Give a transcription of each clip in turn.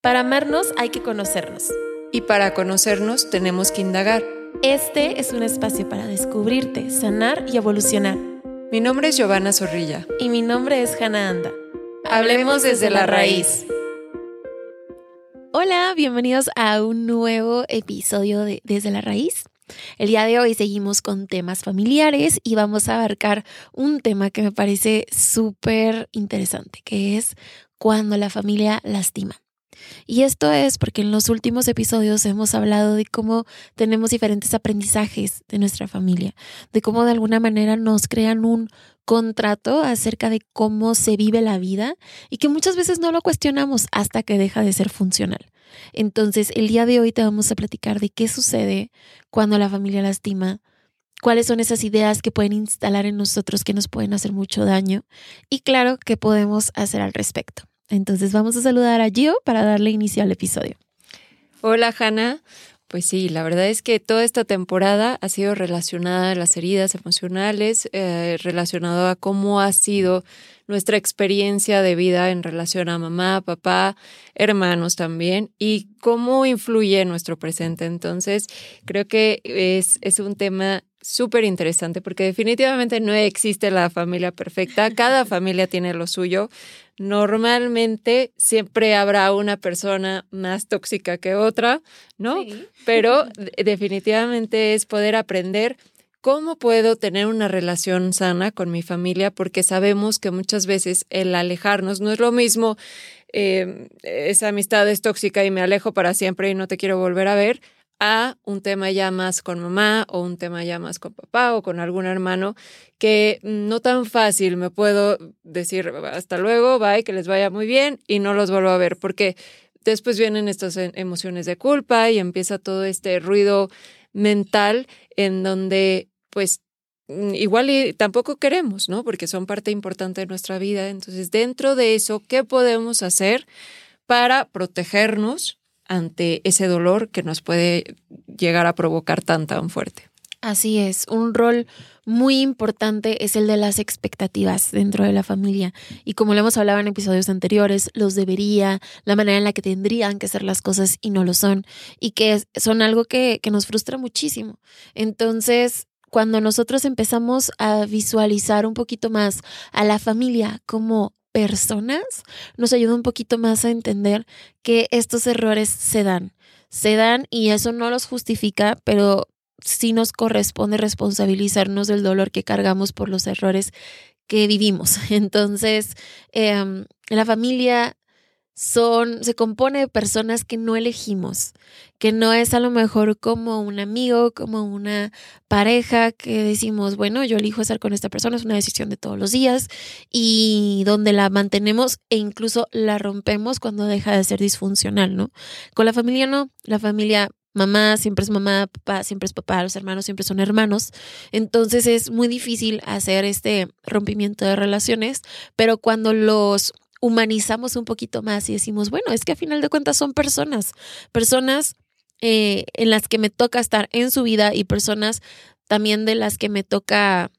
Para amarnos hay que conocernos. Y para conocernos tenemos que indagar. Este es un espacio para descubrirte, sanar y evolucionar. Mi nombre es Giovanna Zorrilla. Y mi nombre es Hannah Anda. Hablemos desde la raíz. Hola, bienvenidos a un nuevo episodio de Desde la Raíz. El día de hoy seguimos con temas familiares y vamos a abarcar un tema que me parece súper interesante, que es cuando la familia lastima. Y esto es porque en los últimos episodios hemos hablado de cómo tenemos diferentes aprendizajes de nuestra familia, de cómo de alguna manera nos crean un contrato acerca de cómo se vive la vida y que muchas veces no lo cuestionamos hasta que deja de ser funcional. Entonces, el día de hoy te vamos a platicar de qué sucede cuando la familia lastima, cuáles son esas ideas que pueden instalar en nosotros que nos pueden hacer mucho daño y claro, qué podemos hacer al respecto. Entonces vamos a saludar a Gio para darle inicio al episodio. Hola Hanna, pues sí, la verdad es que toda esta temporada ha sido relacionada a las heridas emocionales, eh, relacionado a cómo ha sido nuestra experiencia de vida en relación a mamá, papá, hermanos también, y cómo influye nuestro presente. Entonces, creo que es, es un tema súper interesante porque definitivamente no existe la familia perfecta, cada familia tiene lo suyo. Normalmente siempre habrá una persona más tóxica que otra, ¿no? Pero definitivamente es poder aprender cómo puedo tener una relación sana con mi familia porque sabemos que muchas veces el alejarnos no es lo mismo, eh, esa amistad es tóxica y me alejo para siempre y no te quiero volver a ver a un tema ya más con mamá o un tema ya más con papá o con algún hermano que no tan fácil me puedo decir hasta luego, bye, que les vaya muy bien y no los vuelvo a ver porque después vienen estas e, emociones de culpa y empieza todo este ruido mental en donde pues mm, igual y tampoco queremos, ¿no? Porque son parte importante de nuestra vida. Entonces, dentro de eso, ¿qué podemos hacer para protegernos ante ese dolor que nos puede llegar a provocar tan tan fuerte. Así es, un rol muy importante es el de las expectativas dentro de la familia. Y como lo hemos hablado en episodios anteriores, los debería, la manera en la que tendrían que ser las cosas y no lo son, y que son algo que, que nos frustra muchísimo. Entonces, cuando nosotros empezamos a visualizar un poquito más a la familia como personas nos ayuda un poquito más a entender que estos errores se dan. Se dan y eso no los justifica, pero sí nos corresponde responsabilizarnos del dolor que cargamos por los errores que vivimos. Entonces, em, la familia son, se compone de personas que no elegimos, que no es a lo mejor como un amigo, como una pareja que decimos, bueno, yo elijo estar con esta persona, es una decisión de todos los días y donde la mantenemos e incluso la rompemos cuando deja de ser disfuncional, ¿no? Con la familia no, la familia mamá siempre es mamá, papá siempre es papá, los hermanos siempre son hermanos. Entonces es muy difícil hacer este rompimiento de relaciones, pero cuando los humanizamos un poquito más y decimos, bueno, es que a final de cuentas son personas, personas eh, en las que me toca estar en su vida y personas también de las que me toca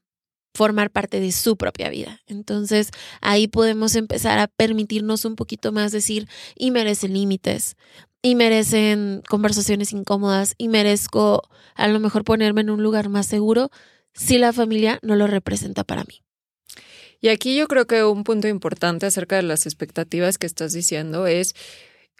formar parte de su propia vida. Entonces ahí podemos empezar a permitirnos un poquito más decir, y merecen límites, y merecen conversaciones incómodas, y merezco a lo mejor ponerme en un lugar más seguro si la familia no lo representa para mí. Y aquí yo creo que un punto importante acerca de las expectativas que estás diciendo es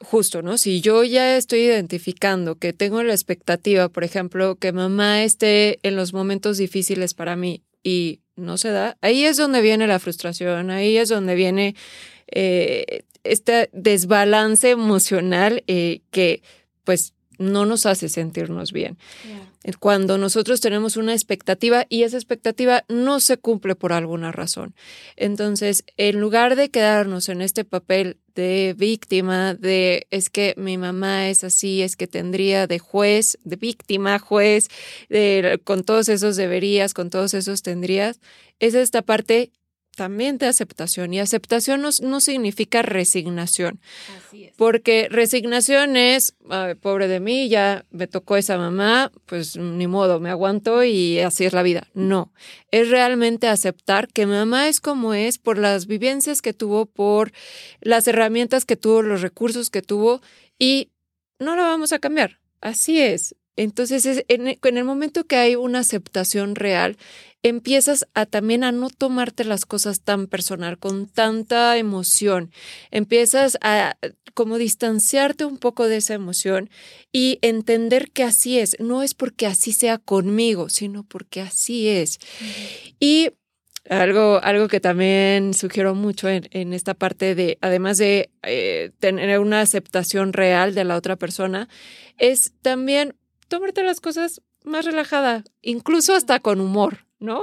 justo, ¿no? Si yo ya estoy identificando que tengo la expectativa, por ejemplo, que mamá esté en los momentos difíciles para mí y no se da, ahí es donde viene la frustración, ahí es donde viene eh, este desbalance emocional eh, que pues no nos hace sentirnos bien. Cuando nosotros tenemos una expectativa y esa expectativa no se cumple por alguna razón. Entonces, en lugar de quedarnos en este papel de víctima, de es que mi mamá es así, es que tendría de juez, de víctima, juez, de, con todos esos deberías, con todos esos tendrías, es esta parte también de aceptación. Y aceptación no, significa resignación. Así es. Porque resignación es, pobre de mí, ya me tocó esa mamá, pues ni modo, me aguanto y así es la vida. No, es realmente aceptar que mamá es como es por las vivencias que tuvo, por las herramientas que tuvo, los recursos que tuvo y no lo vamos a cambiar. Así es. Entonces, en, el momento que hay una aceptación real, empiezas a también a no tomarte las cosas tan personal, con tanta emoción. Empiezas a como distanciarte un poco de esa emoción y entender que así es. No es porque así sea conmigo, sino porque así es. Y algo, algo que también sugiero mucho en, esta parte de, además de eh, tener una aceptación real de la otra persona, es también tomarte las cosas más relajada, incluso hasta con humor, ¿no?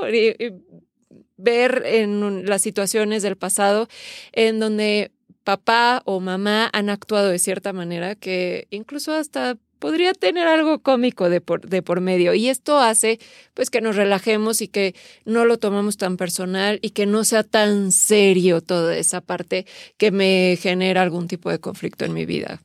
ver en las situaciones del pasado en donde papá o mamá han actuado de cierta manera que incluso hasta podría tener algo cómico de por, de por medio. Y esto hace pues que nos relajemos y que no lo tomamos tan personal y que no sea tan serio toda esa parte que me genera algún tipo de conflicto en mi vida.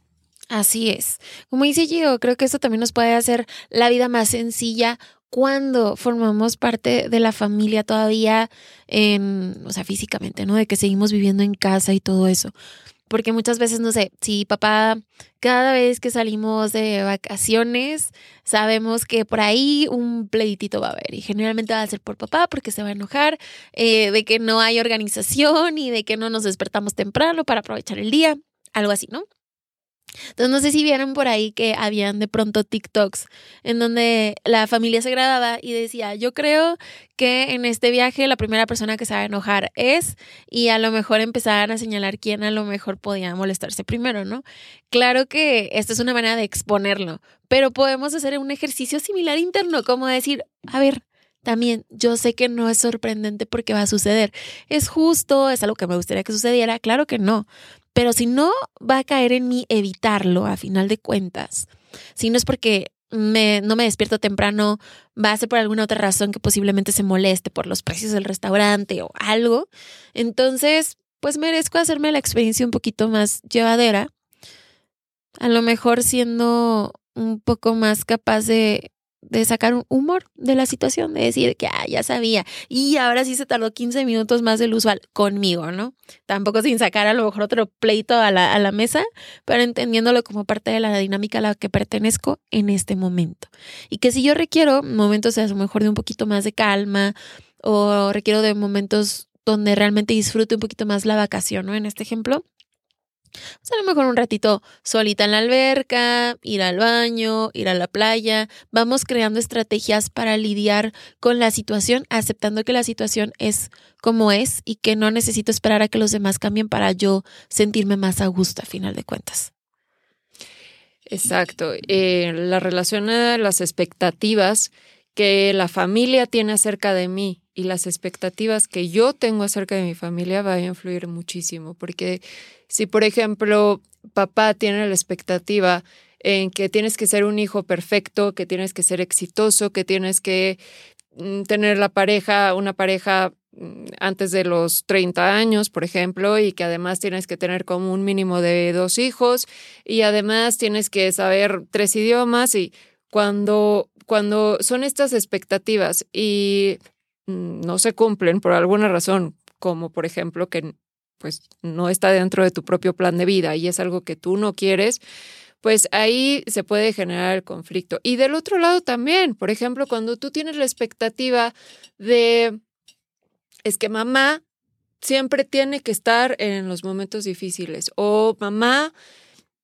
Así es. Como dice Gio, creo que eso también nos puede hacer la vida más sencilla cuando formamos parte de la familia todavía en, o sea, físicamente, ¿no? De que seguimos viviendo en casa y todo eso. Porque muchas veces, no sé, si papá, cada vez que salimos de vacaciones, sabemos que por ahí un pleitito va a haber. Y generalmente va a ser por papá porque se va a enojar, eh, de que no hay organización y de que no nos despertamos temprano para aprovechar el día, algo así, ¿no? Entonces no sé si vieron por ahí que habían de pronto TikToks en donde la familia se grababa y decía, yo creo que en este viaje la primera persona que se va a enojar es y a lo mejor empezaban a señalar quién a lo mejor podía molestarse primero, ¿no? Claro que esta es una manera de exponerlo, pero podemos hacer un ejercicio similar interno, como decir, a ver, también yo sé que no es sorprendente porque va a suceder. ¿Es justo? ¿Es algo que me gustaría que sucediera? Claro que no. Pero si no va a caer en mí evitarlo a final de cuentas, si no es porque me, no me despierto temprano, va a ser por alguna otra razón que posiblemente se moleste por los precios del restaurante o algo, entonces pues merezco hacerme la experiencia un poquito más llevadera, a lo mejor siendo un poco más capaz de de sacar un humor de la situación, de decir que ah, ya sabía y ahora sí se tardó 15 minutos más del usual conmigo, ¿no? Tampoco sin sacar a lo mejor otro pleito a la, a la mesa, pero entendiéndolo como parte de la dinámica a la que pertenezco en este momento. Y que si yo requiero momentos a lo mejor de un poquito más de calma o requiero de momentos donde realmente disfrute un poquito más la vacación, ¿no? En este ejemplo, pues a lo mejor un ratito solita en la alberca, ir al baño, ir a la playa. Vamos creando estrategias para lidiar con la situación, aceptando que la situación es como es y que no necesito esperar a que los demás cambien para yo sentirme más a gusto a final de cuentas. Exacto. Eh, la relación a las expectativas que la familia tiene acerca de mí y las expectativas que yo tengo acerca de mi familia va a influir muchísimo, porque si, por ejemplo, papá tiene la expectativa en que tienes que ser un hijo perfecto, que tienes que ser exitoso, que tienes que mm, tener la pareja, una pareja mm, antes de los 30 años, por ejemplo, y que además tienes que tener como un mínimo de dos hijos y además tienes que saber tres idiomas y cuando, cuando son estas expectativas y no se cumplen por alguna razón, como por ejemplo que pues no está dentro de tu propio plan de vida y es algo que tú no quieres, pues ahí se puede generar el conflicto. Y del otro lado también, por ejemplo, cuando tú tienes la expectativa de, es que mamá siempre tiene que estar en los momentos difíciles o mamá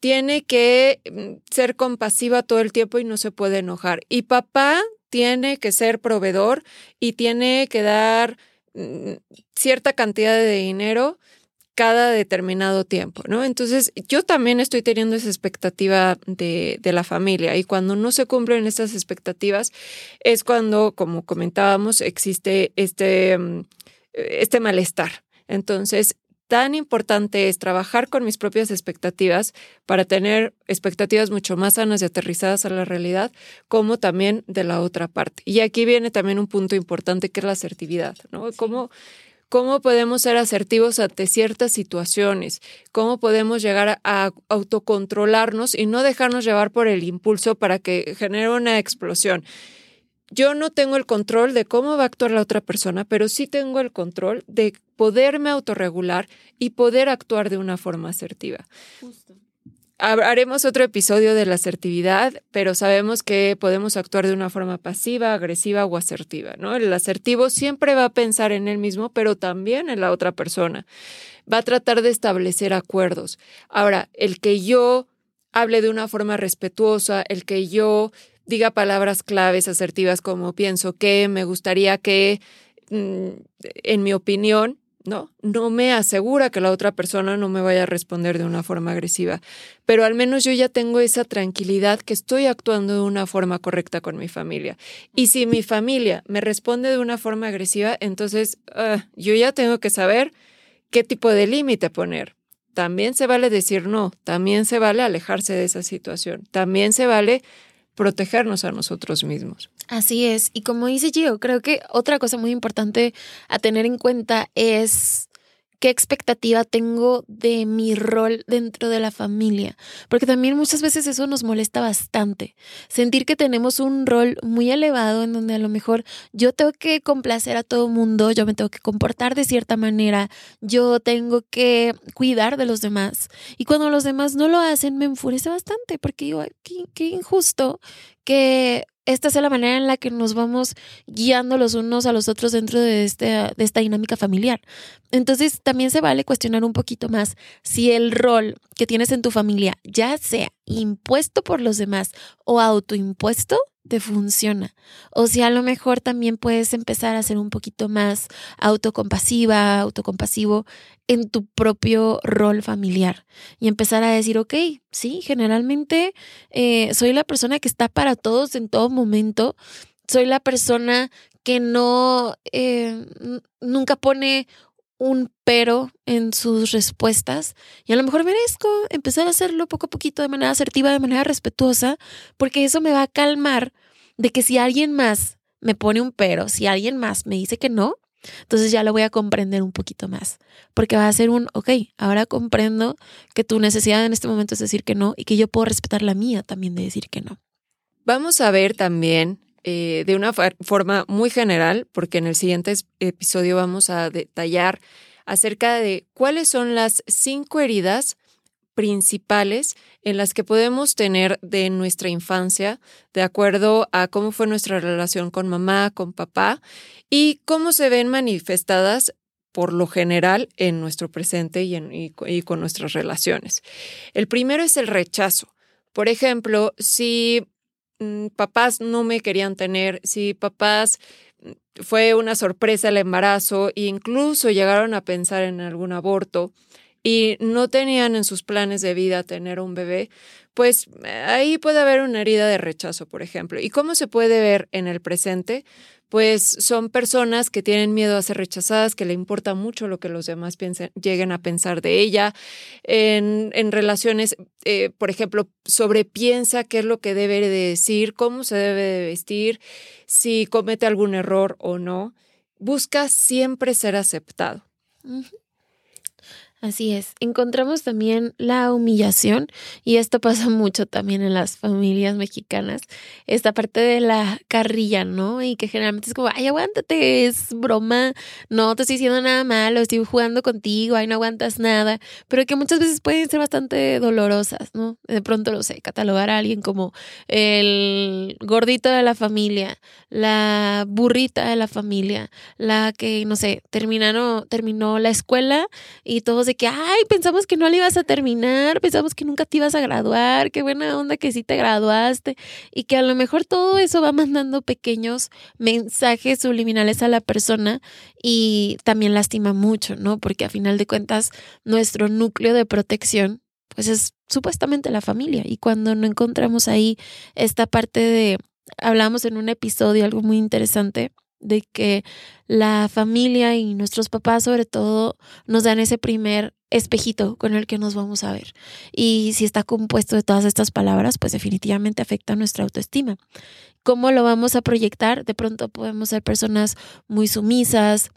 tiene que mm, ser compasiva todo el tiempo y no se puede enojar. Y papá tiene que ser proveedor y tiene que dar mm, cierta cantidad de dinero cada determinado tiempo, ¿no? Entonces, yo también estoy teniendo esa expectativa de, de, la familia y cuando no se cumplen estas expectativas es cuando, como comentábamos, existe este, mm, este malestar. Entonces, tan importante es trabajar con mis propias expectativas para tener expectativas mucho más sanas y aterrizadas a la realidad, como también de la otra parte. Y aquí viene también un punto importante que es la asertividad, ¿no? Cómo cómo podemos ser asertivos ante ciertas situaciones, cómo podemos llegar a autocontrolarnos y no dejarnos llevar por el impulso para que genere una explosión. Yo no tengo el control de cómo va a actuar la otra persona, pero sí tengo el control de poderme autorregular y poder actuar de una forma asertiva. Justo. Haremos otro episodio de la asertividad, pero sabemos que podemos actuar de una forma pasiva, agresiva o asertiva, ¿no? El asertivo siempre va a pensar en él mismo, pero también en la otra persona. Va a tratar de establecer acuerdos. Ahora, el que yo hable de una forma respetuosa, el que yo diga palabras claves asertivas como pienso que, me gustaría que, mm, en mi opinión, ¿no? No me asegura que la otra persona no me vaya a responder de una forma agresiva, pero al menos yo ya tengo esa tranquilidad que estoy actuando de una forma correcta con mi familia. Y si mi familia me responde de una forma agresiva, entonces ah, yo ya tengo que saber qué tipo de límite poner. También se vale decir no, también se vale alejarse de esa situación, también se vale protegernos a nosotros mismos. Así es. Y como dice Gio, creo que otra cosa muy importante a tener en cuenta es qué expectativa tengo de mi rol dentro de la familia, porque también muchas veces eso nos molesta bastante, sentir que tenemos un rol muy elevado en donde a lo mejor yo tengo que complacer a todo mundo, yo me tengo que comportar de cierta manera, yo tengo que cuidar de los demás. Y cuando los demás no lo hacen me enfurece bastante porque digo, qué, qué injusto que esta sea la manera en la que nos vamos guiando los unos a los otros dentro de, este, de esta dinámica familiar. Entonces, también se vale cuestionar un poquito más si el rol que tienes en tu familia, ya sea impuesto por los demás o autoimpuesto, te funciona. O si a lo mejor también puedes empezar a ser un poquito más autocompasiva, autocompasivo en tu propio rol familiar y empezar a decir, ok, sí, generalmente eh, soy la persona que está para todos en todo momento, soy la persona que no, eh, nunca pone un pero en sus respuestas y a lo mejor merezco empezar a hacerlo poco a poquito de manera asertiva, de manera respetuosa, porque eso me va a calmar de que si alguien más me pone un pero, si alguien más me dice que no, entonces ya lo voy a comprender un poquito más, porque va a ser un, ok, ahora comprendo que tu necesidad en este momento es decir que no y que yo puedo respetar la mía también de decir que no. Vamos a ver también eh, de una forma muy general, porque en el siguiente episodio vamos a detallar acerca de cuáles son las cinco heridas principales en las que podemos tener de nuestra infancia, de acuerdo a cómo fue nuestra relación con mamá, con papá, y cómo se ven manifestadas por lo general en nuestro presente y, y con nuestras relaciones. El primero es el rechazo. Por ejemplo, si papás no me querían tener, si papás mm, fue una sorpresa el embarazo e incluso llegaron a pensar en algún aborto y no tenían en sus planes de vida tener un bebé, pues eh, ahí puede haber una herida de rechazo, por ejemplo. ¿Y cómo se puede ver en el presente? Pues son personas que tienen miedo a ser rechazadas, que le importa mucho lo que los demás piensen, lleguen a pensar de ella. En, relaciones, eh, por ejemplo, sobrepiensa qué es lo que debe de decir, cómo se debe de vestir, si comete algún error o no. Busca siempre ser aceptado. Así es. Encontramos también la humillación y esto pasa mucho también en las familias mexicanas. Esta parte de la carrilla, ¿no? Y que generalmente es como, ay, aguántate, es broma, no te estoy diciendo nada malo, estoy jugando contigo, ay, no aguantas nada, pero que muchas veces pueden ser bastante dolorosas, ¿no? De pronto, lo sé, catalogar a alguien como el gordito de la familia, la burrita de la familia, la que, no sé, terminaron, terminó la escuela y todos de que, ay, pensamos que no le ibas a terminar, pensamos que nunca te ibas a graduar, qué buena onda que sí te graduaste y que a lo mejor todo eso va mandando pequeños mensajes subliminales a la persona y también lastima mucho, ¿no? Porque a final de cuentas nuestro núcleo de protección pues es supuestamente la familia y cuando no encontramos ahí esta parte de, hablamos en un episodio algo muy interesante, de que la familia y nuestros papás sobre todo nos dan ese primer espejito con el que nos vamos a ver. Y si está compuesto de todas estas palabras, pues definitivamente afecta nuestra autoestima. ¿Cómo lo vamos a proyectar? De pronto podemos ser personas muy sumisas,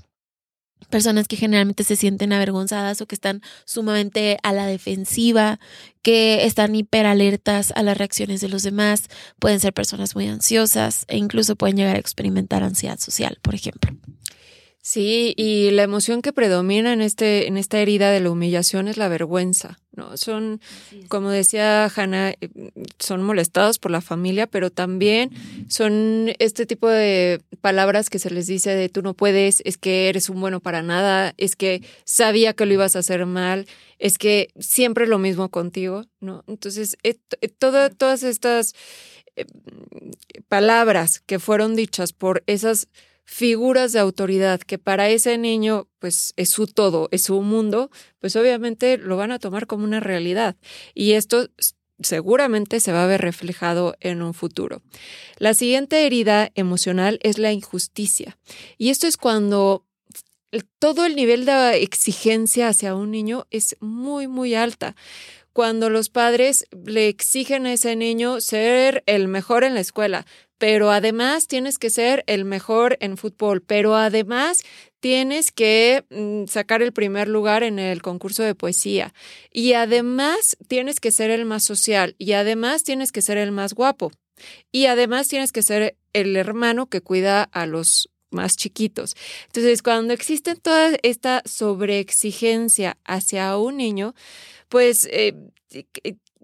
personas que generalmente se sienten avergonzadas o que están sumamente a la defensiva, que están hiperalertas a las reacciones de los demás, pueden ser personas muy ansiosas e incluso pueden llegar a experimentar ansiedad social, por ejemplo. Sí, y la emoción que predomina en este, en esta herida de la humillación es la vergüenza, ¿no? Son, como decía Hannah, eh, son molestados por la familia, pero también son este tipo de palabras que se les dice de tú no puedes, es que eres un bueno para nada, es que sabía que lo ibas a hacer mal, es que siempre lo mismo contigo, ¿no? Entonces, eh, eh, todas estas palabras que fueron dichas por esas figuras de autoridad que para ese niño pues es su todo, es su mundo, pues obviamente lo van a tomar como una realidad. Y esto seguramente se va a ver reflejado en un futuro. La siguiente herida emocional es la injusticia. Y esto es cuando todo el nivel de exigencia hacia un niño es muy, muy alta cuando los padres le exigen a ese niño ser el mejor en la escuela, pero además tienes que ser el mejor en fútbol, pero además tienes que mm, sacar el primer lugar en el concurso de poesía y además tienes que ser el más social y además tienes que ser el más guapo y además tienes que ser el hermano que cuida a los más chiquitos. Entonces, cuando existe toda esta sobreexigencia hacia un niño, pues eh,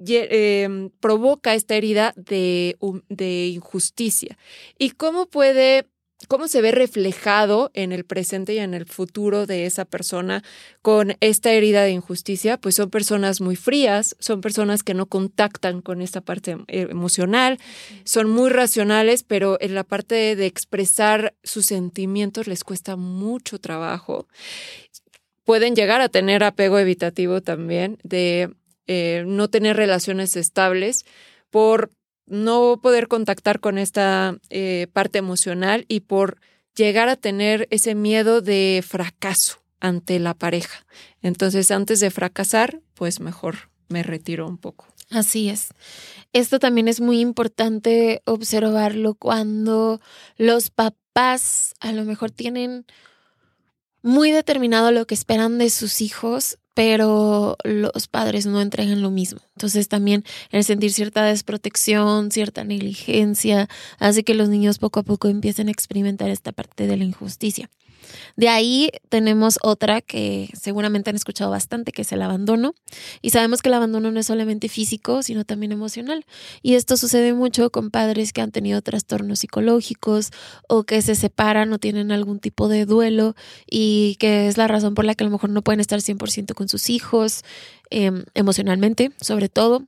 em, provoca esta herida de, de injusticia. ¿Y cómo puede cómo se ve reflejado en el presente y en el futuro de esa persona con esta herida de injusticia, pues son personas muy frías, son personas que no contactan con esta parte em, emocional, son muy racionales, pero en la parte de expresar sus sentimientos les cuesta mucho trabajo. Pueden llegar a tener apego evitativo también, de eh, no tener relaciones estables por no poder contactar con esta eh, parte emocional y por llegar a tener ese miedo de fracaso ante la pareja. Entonces, antes de fracasar, pues mejor me retiro un poco. Así es. Esto también es muy importante observarlo cuando los papás a lo mejor tienen muy determinado lo que esperan de sus hijos, pero los padres no entregan lo mismo. Entonces también el sentir cierta desprotección, cierta negligencia, hace que los niños poco a poco empiecen a experimentar esta parte de la injusticia. De ahí tenemos otra que seguramente han escuchado bastante, que es el abandono. Y sabemos que el abandono no es solamente físico, sino también emocional. Y esto sucede mucho con padres que han tenido trastornos psicológicos o que se separan o tienen algún tipo de duelo y que es la razón por la que a lo mejor no pueden estar 100% con sus hijos, em, emocionalmente, sobre todo.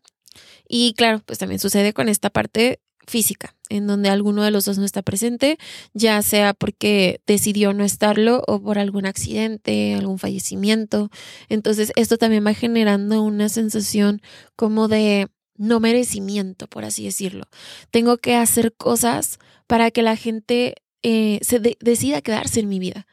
Y claro, pues también sucede con esta parte física, en donde alguno de los dos no está presente, ya sea porque decidió no estarlo o por algún accidente, algún fallecimiento. Entonces, esto también va generando una sensación como de no merecimiento, por así decirlo. Tengo que hacer cosas para que la gente eh, se decida quedarse en mi vida.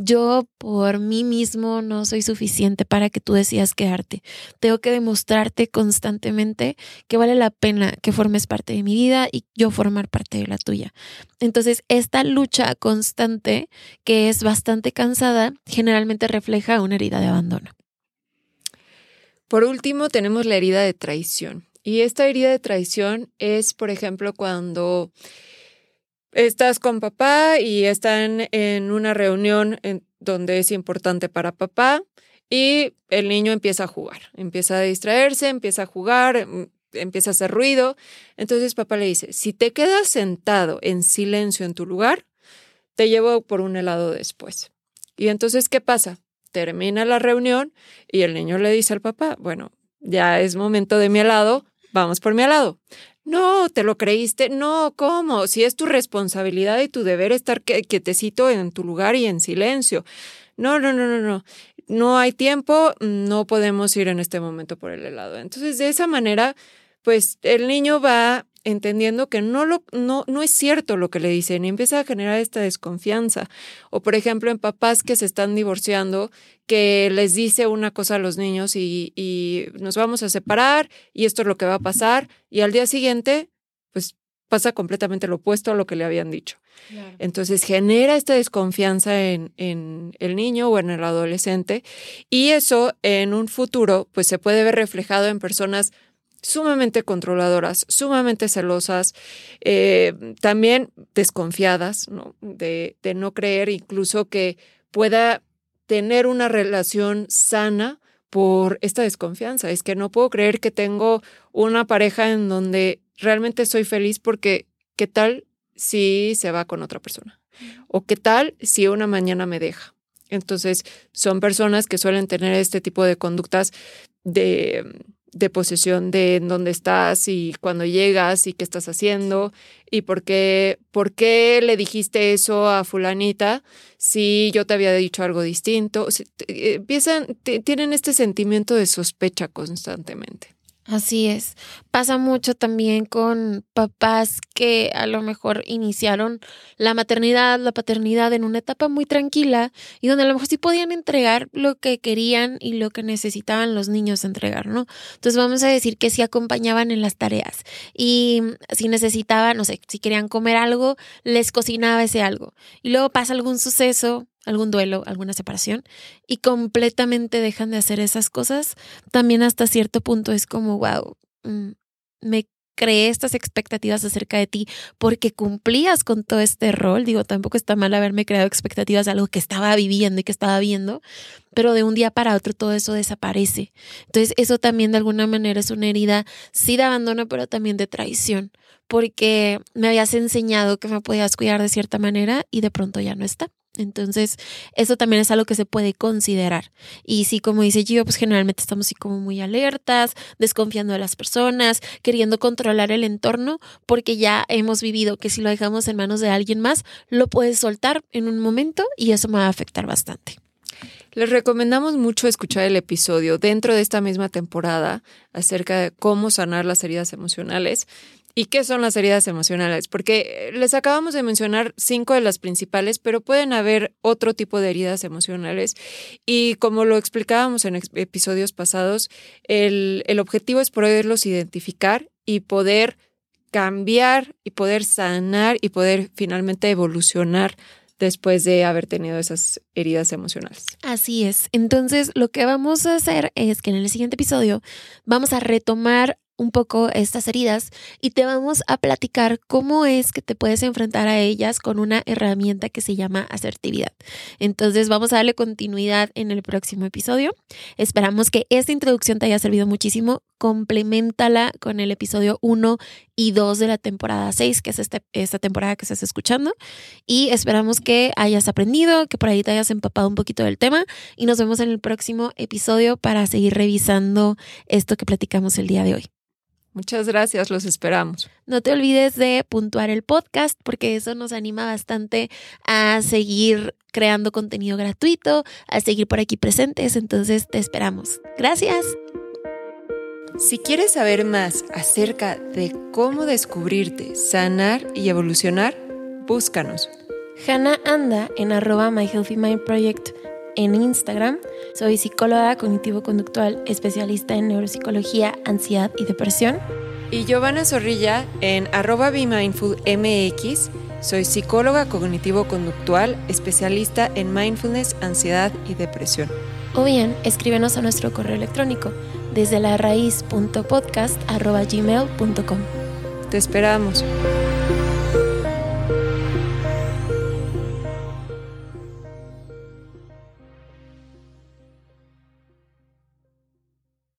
Yo por mí mismo no soy suficiente para que tú decidas quedarte. Tengo que demostrarte constantemente que vale la pena que formes parte de mi vida y yo formar parte de la tuya. Entonces, esta lucha constante, que es bastante cansada, generalmente refleja una herida de abandono. Por último, tenemos la herida de traición. Y esta herida de traición es, por ejemplo, cuando estás con papá y están en una reunión en donde es importante para papá y el niño empieza a jugar, empieza a distraerse, empieza a jugar, mm, empieza a hacer ruido. Entonces papá le dice, si te quedas sentado en silencio en tu lugar, te llevo por un helado después. Y entonces, ¿qué pasa? Termina la reunión y el niño le dice al papá, bueno, ya es momento de mi helado, vamos por mi helado. No, te lo creíste. No, ¿cómo? Si es tu responsabilidad y tu deber estar quietecito en tu lugar y en silencio. No, no, no, no, no. No hay tiempo, no podemos ir en este momento por el helado. Entonces, de esa manera, pues el niño va entendiendo que no, lo, no, no es cierto lo que le dicen y empieza a generar esta desconfianza. O por ejemplo, en papás que se están divorciando, que les dice una cosa a los niños y, y nos vamos a separar y esto es lo que va a pasar y al día siguiente, pues pasa completamente lo opuesto a lo que le habían dicho. Entonces genera esta desconfianza en, en, el niño o en el adolescente y eso en un futuro pues se puede ver reflejado en personas sumamente controladoras, sumamente celosas, eh, también desconfiadas, ¿no? De, de no creer incluso que pueda tener una relación sana por esta desconfianza. Es que no puedo creer que tengo una pareja en donde realmente soy feliz porque ¿qué tal si se va con otra persona? ¿O qué tal si una mañana me deja? Entonces, son personas que suelen tener este tipo de conductas de de posesión de en dónde estás y cuando llegas y qué estás haciendo y por qué, por qué le dijiste eso a fulanita si yo te había dicho algo distinto. Eh, empiezan, tienen este sentimiento de sospecha constantemente. Así es. Pasa mucho también con papás que a lo mejor iniciaron la maternidad, la paternidad en una etapa muy tranquila y donde a lo mejor sí podían entregar lo que querían y lo que necesitaban los niños entregar, ¿no? Entonces vamos a decir que sí acompañaban en las tareas y si necesitaban, no sé, si querían comer algo, les cocinaba ese algo. Y luego pasa algún suceso, algún duelo, alguna separación y completamente dejan de hacer esas cosas, también hasta cierto punto es como, wow, mm, me creé estas expectativas acerca de ti porque cumplías con todo este rol. Digo, tampoco está mal haberme creado expectativas de algo que estaba viviendo y que estaba viendo, pero de un día para otro todo eso desaparece. Entonces, eso también de alguna manera es una herida, sí de abandono, pero también de traición, porque me habías enseñado que me podías cuidar de cierta manera y de pronto ya no está. Entonces, eso también es algo que se puede considerar. Y sí, como dice Gio, pues generalmente estamos así como muy alertas, desconfiando de las personas, queriendo controlar el entorno, porque ya hemos vivido que si lo dejamos en manos de alguien más, lo puedes soltar en un momento y eso me va a afectar bastante. Les recomendamos mucho escuchar el episodio dentro de esta misma temporada acerca de cómo sanar las heridas emocionales. ¿Y qué son las heridas emocionales? Porque les acabamos de mencionar cinco de las principales, pero pueden haber otro tipo de heridas emocionales. Y como lo explicábamos en episodios pasados, el, el objetivo es poderlos identificar y poder cambiar y poder sanar y poder finalmente evolucionar después de haber tenido esas heridas emocionales. Así es. Entonces, lo que vamos a hacer es que en el siguiente episodio vamos a retomar un poco estas heridas y te vamos a platicar cómo es que te puedes enfrentar a ellas con una herramienta que se llama asertividad. Entonces vamos a darle continuidad en el próximo episodio. Esperamos que esta introducción te haya servido muchísimo. Complementala con el episodio 1 y 2 de la temporada 6, que es este, esta temporada que estás escuchando. Y esperamos que hayas aprendido, que por ahí te hayas empapado un poquito del tema. Y nos vemos en el próximo episodio para seguir revisando esto que platicamos el día de hoy. Muchas gracias, los esperamos. No te olvides de puntuar el podcast porque eso nos anima bastante a seguir creando contenido gratuito, a seguir por aquí presentes, entonces te esperamos. Gracias. Si quieres saber más acerca de cómo descubrirte, sanar y evolucionar, búscanos. Hannah anda en arroba My Healthy Mind Project en Instagram. Soy psicóloga cognitivo-conductual, especialista en neuropsicología, ansiedad y depresión. Y Giovanna Zorrilla en arroba MX. Soy psicóloga cognitivo-conductual, especialista en mindfulness, ansiedad y depresión. O bien, escríbenos a nuestro correo electrónico desde la raíz.podcast.gmail.com. Te esperamos.